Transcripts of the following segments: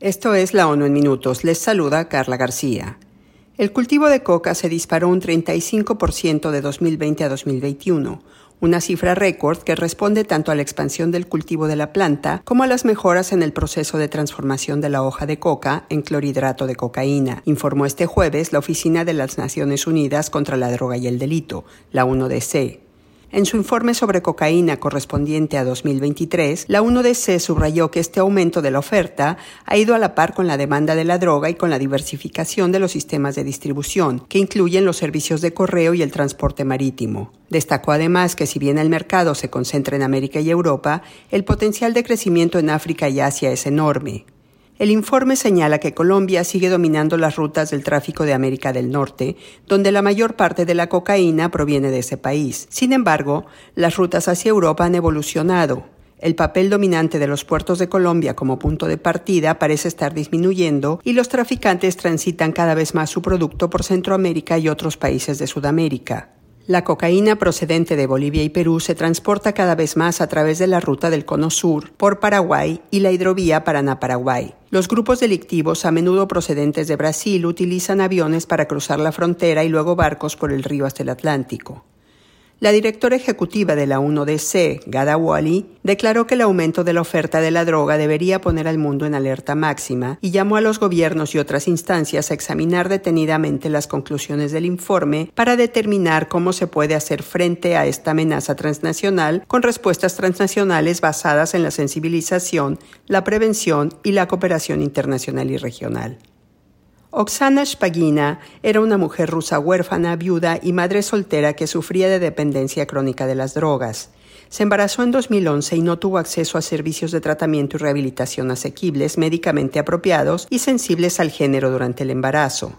Esto es la ONU en minutos. Les saluda Carla García. El cultivo de coca se disparó un 35% de 2020 a 2021, una cifra récord que responde tanto a la expansión del cultivo de la planta como a las mejoras en el proceso de transformación de la hoja de coca en clorhidrato de cocaína, informó este jueves la Oficina de las Naciones Unidas contra la Droga y el Delito, la UNODC. En su informe sobre cocaína correspondiente a 2023, la UNODC subrayó que este aumento de la oferta ha ido a la par con la demanda de la droga y con la diversificación de los sistemas de distribución, que incluyen los servicios de correo y el transporte marítimo. Destacó además que si bien el mercado se concentra en América y Europa, el potencial de crecimiento en África y Asia es enorme. El informe señala que Colombia sigue dominando las rutas del tráfico de América del Norte, donde la mayor parte de la cocaína proviene de ese país. Sin embargo, las rutas hacia Europa han evolucionado. El papel dominante de los puertos de Colombia como punto de partida parece estar disminuyendo y los traficantes transitan cada vez más su producto por Centroamérica y otros países de Sudamérica. La cocaína procedente de Bolivia y Perú se transporta cada vez más a través de la ruta del Cono Sur por Paraguay y la hidrovía Paraná-Paraguay. Los grupos delictivos, a menudo procedentes de Brasil, utilizan aviones para cruzar la frontera y luego barcos por el río hasta el Atlántico. La directora ejecutiva de la UNODC, Gada Wally, declaró que el aumento de la oferta de la droga debería poner al mundo en alerta máxima y llamó a los gobiernos y otras instancias a examinar detenidamente las conclusiones del informe para determinar cómo se puede hacer frente a esta amenaza transnacional con respuestas transnacionales basadas en la sensibilización, la prevención y la cooperación internacional y regional. Oksana Shpagina era una mujer rusa huérfana, viuda y madre soltera que sufría de dependencia crónica de las drogas. Se embarazó en 2011 y no tuvo acceso a servicios de tratamiento y rehabilitación asequibles, médicamente apropiados y sensibles al género durante el embarazo.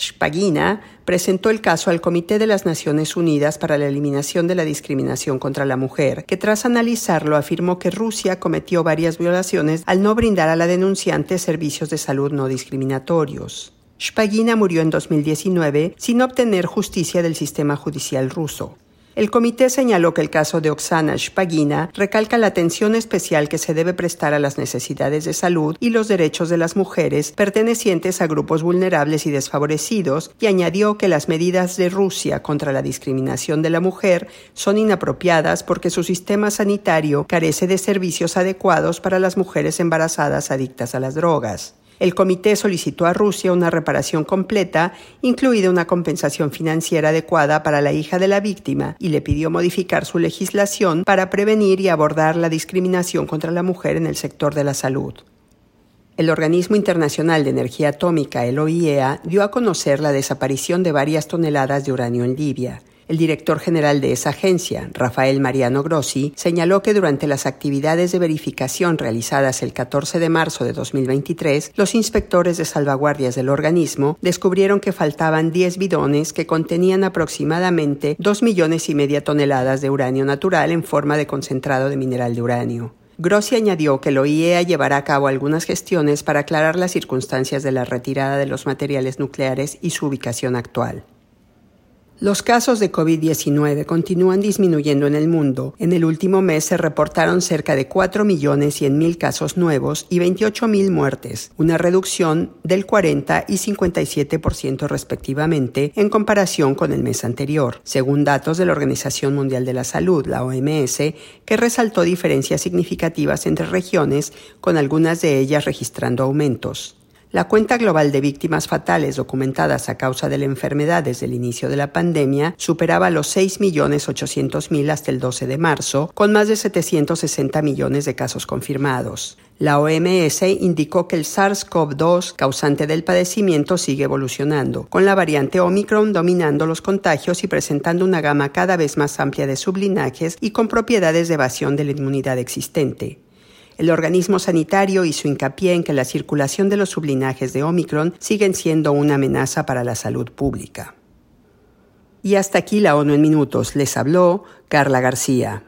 Spagina presentó el caso al Comité de las Naciones Unidas para la Eliminación de la Discriminación contra la Mujer, que tras analizarlo afirmó que Rusia cometió varias violaciones al no brindar a la denunciante servicios de salud no discriminatorios. Spagina murió en 2019 sin obtener justicia del sistema judicial ruso. El comité señaló que el caso de Oksana Shpagina recalca la atención especial que se debe prestar a las necesidades de salud y los derechos de las mujeres pertenecientes a grupos vulnerables y desfavorecidos y añadió que las medidas de Rusia contra la discriminación de la mujer son inapropiadas porque su sistema sanitario carece de servicios adecuados para las mujeres embarazadas adictas a las drogas. El comité solicitó a Rusia una reparación completa, incluida una compensación financiera adecuada para la hija de la víctima, y le pidió modificar su legislación para prevenir y abordar la discriminación contra la mujer en el sector de la salud. El Organismo Internacional de Energía Atómica, el OIEA, dio a conocer la desaparición de varias toneladas de uranio en Libia. El director general de esa agencia, Rafael Mariano Grossi, señaló que durante las actividades de verificación realizadas el 14 de marzo de 2023, los inspectores de salvaguardias del organismo descubrieron que faltaban 10 bidones que contenían aproximadamente 2 millones y media toneladas de uranio natural en forma de concentrado de mineral de uranio. Grossi añadió que el OIEA llevará a cabo algunas gestiones para aclarar las circunstancias de la retirada de los materiales nucleares y su ubicación actual. Los casos de COVID-19 continúan disminuyendo en el mundo. En el último mes se reportaron cerca de 4 millones mil casos nuevos y 28 mil muertes, una reducción del 40 y 57% respectivamente en comparación con el mes anterior, según datos de la Organización Mundial de la Salud, la OMS, que resaltó diferencias significativas entre regiones, con algunas de ellas registrando aumentos. La cuenta global de víctimas fatales documentadas a causa de la enfermedad desde el inicio de la pandemia superaba los 6.800.000 hasta el 12 de marzo, con más de 760 millones de casos confirmados. La OMS indicó que el SARS-CoV-2 causante del padecimiento sigue evolucionando, con la variante Omicron dominando los contagios y presentando una gama cada vez más amplia de sublinajes y con propiedades de evasión de la inmunidad existente. El organismo sanitario hizo hincapié en que la circulación de los sublinajes de Omicron siguen siendo una amenaza para la salud pública. Y hasta aquí la ONU en minutos. Les habló Carla García.